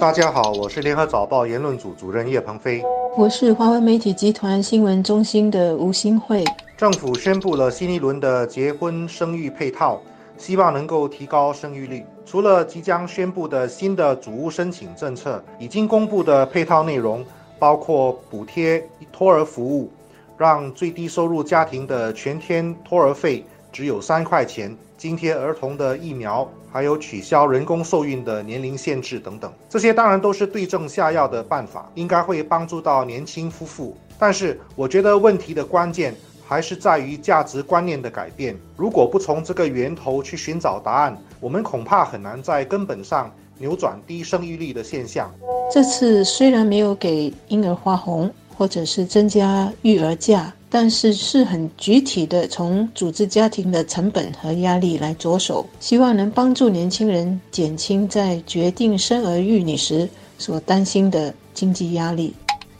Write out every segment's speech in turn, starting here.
大家好，我是联合早报言论组主任叶鹏飞。我是华为媒体集团新闻中心的吴新慧。政府宣布了新一轮的结婚生育配套，希望能够提高生育率。除了即将宣布的新的主屋申请政策，已经公布的配套内容包括补贴托儿服务，让最低收入家庭的全天托儿费只有三块钱。津贴儿童的疫苗，还有取消人工受孕的年龄限制等等，这些当然都是对症下药的办法，应该会帮助到年轻夫妇。但是，我觉得问题的关键还是在于价值观念的改变。如果不从这个源头去寻找答案，我们恐怕很难在根本上扭转低生育率的现象。这次虽然没有给婴儿花红，或者是增加育儿假。但是是很具体的，从组织家庭的成本和压力来着手，希望能帮助年轻人减轻在决定生儿育女时所担心的经济压力。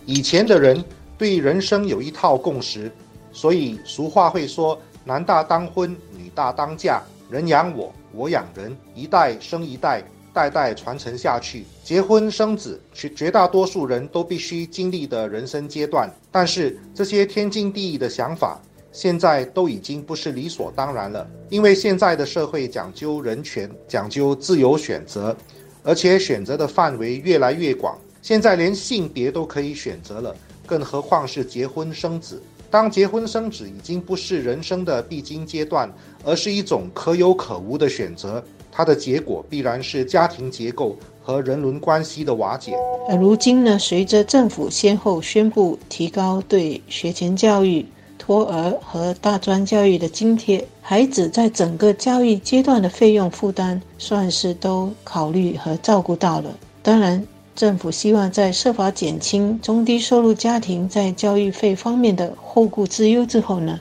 以前的人对人生有一套共识，所以俗话会说：“男大当婚，女大当嫁，人养我，我养人，一代生一代。”代代传承下去，结婚生子是绝大多数人都必须经历的人生阶段。但是这些天经地义的想法，现在都已经不是理所当然了。因为现在的社会讲究人权，讲究自由选择，而且选择的范围越来越广。现在连性别都可以选择了，更何况是结婚生子？当结婚生子已经不是人生的必经阶段，而是一种可有可无的选择。它的结果必然是家庭结构和人伦关系的瓦解。而如今呢，随着政府先后宣布提高对学前教育、托儿和大专教育的津贴，孩子在整个教育阶段的费用负担算是都考虑和照顾到了。当然，政府希望在设法减轻中低收入家庭在教育费方面的后顾之忧之后呢，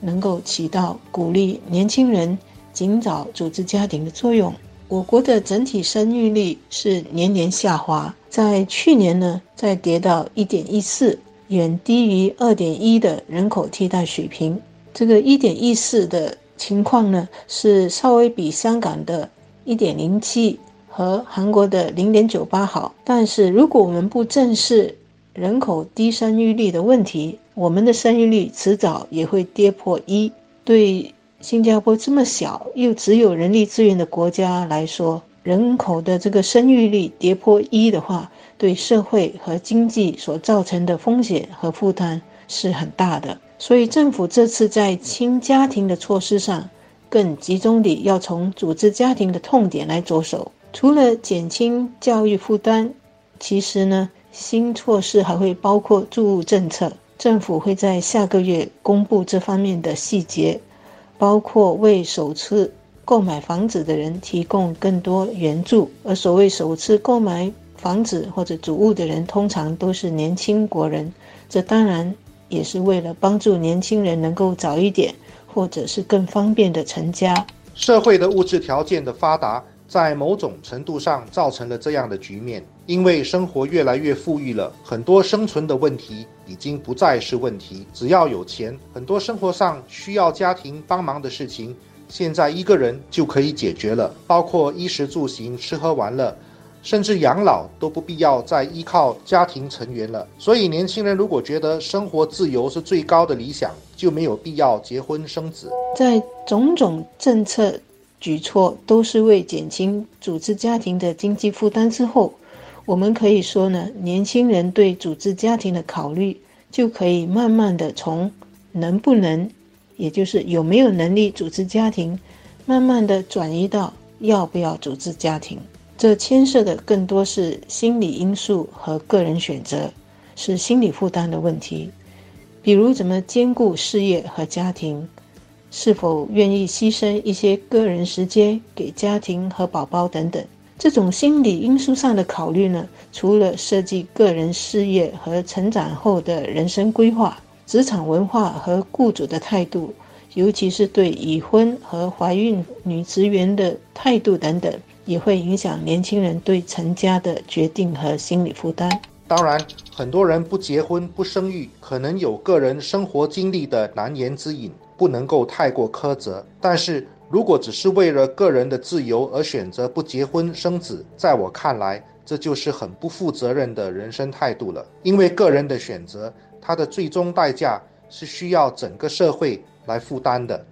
能够起到鼓励年轻人。尽早组织家庭的作用。我国的整体生育率是年年下滑，在去年呢，再跌到一点一四，远低于二点一的人口替代水平。这个一点一四的情况呢，是稍微比香港的一点零七和韩国的零点九八好。但是如果我们不正视人口低生育率的问题，我们的生育率迟早也会跌破一。对。新加坡这么小又只有人力资源的国家来说，人口的这个生育率跌破一的话，对社会和经济所造成的风险和负担是很大的。所以政府这次在轻家庭的措施上，更集中地要从组织家庭的痛点来着手。除了减轻教育负担，其实呢，新措施还会包括住屋政策。政府会在下个月公布这方面的细节。包括为首次购买房子的人提供更多援助，而所谓首次购买房子或者主物的人，通常都是年轻国人。这当然也是为了帮助年轻人能够早一点，或者是更方便的成家。社会的物质条件的发达，在某种程度上造成了这样的局面。因为生活越来越富裕了，很多生存的问题已经不再是问题。只要有钱，很多生活上需要家庭帮忙的事情，现在一个人就可以解决了。包括衣食住行、吃喝玩乐，甚至养老都不必要再依靠家庭成员了。所以，年轻人如果觉得生活自由是最高的理想，就没有必要结婚生子。在种种政策举措都是为减轻组织家庭的经济负担之后。我们可以说呢，年轻人对组织家庭的考虑，就可以慢慢的从能不能，也就是有没有能力组织家庭，慢慢的转移到要不要组织家庭。这牵涉的更多是心理因素和个人选择，是心理负担的问题。比如怎么兼顾事业和家庭，是否愿意牺牲一些个人时间给家庭和宝宝等等。这种心理因素上的考虑呢，除了设计个人事业和成长后的人生规划，职场文化和雇主的态度，尤其是对已婚和怀孕女职员的态度等等，也会影响年轻人对成家的决定和心理负担。当然，很多人不结婚不生育，可能有个人生活经历的难言之隐，不能够太过苛责。但是，如果只是为了个人的自由而选择不结婚生子，在我看来，这就是很不负责任的人生态度了。因为个人的选择，它的最终代价是需要整个社会来负担的。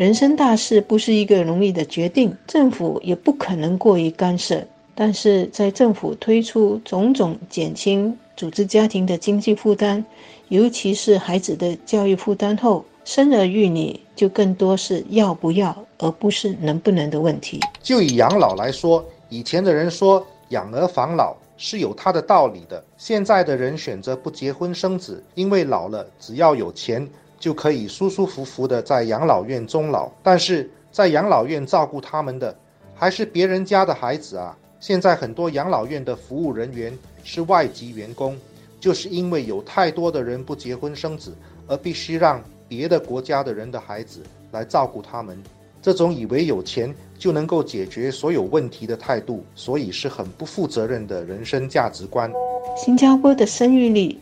人生大事不是一个容易的决定，政府也不可能过于干涉。但是在政府推出种种减轻组织家庭的经济负担，尤其是孩子的教育负担后，生儿育女就更多是要不要，而不是能不能的问题。就以养老来说，以前的人说养儿防老是有它的道理的。现在的人选择不结婚生子，因为老了只要有钱就可以舒舒服服的在养老院终老。但是在养老院照顾他们的还是别人家的孩子啊。现在很多养老院的服务人员是外籍员工，就是因为有太多的人不结婚生子，而必须让别的国家的人的孩子来照顾他们。这种以为有钱就能够解决所有问题的态度，所以是很不负责任的人生价值观。新加坡的生育率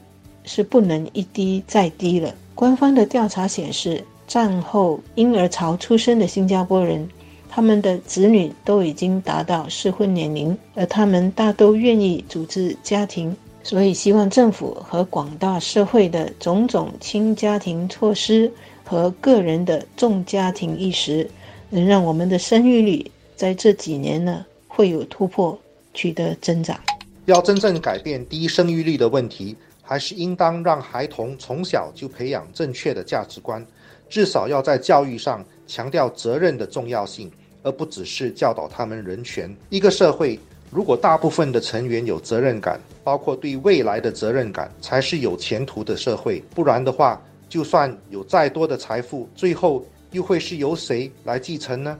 是不能一低再低了。官方的调查显示，战后婴儿潮出生的新加坡人。他们的子女都已经达到适婚年龄，而他们大都愿意组织家庭，所以希望政府和广大社会的种种轻家庭措施和个人的重家庭意识，能让我们的生育率在这几年呢会有突破，取得增长。要真正改变低生育率的问题，还是应当让孩童从小就培养正确的价值观，至少要在教育上强调责任的重要性。而不只是教导他们人权。一个社会如果大部分的成员有责任感，包括对未来的责任感，才是有前途的社会。不然的话，就算有再多的财富，最后又会是由谁来继承呢？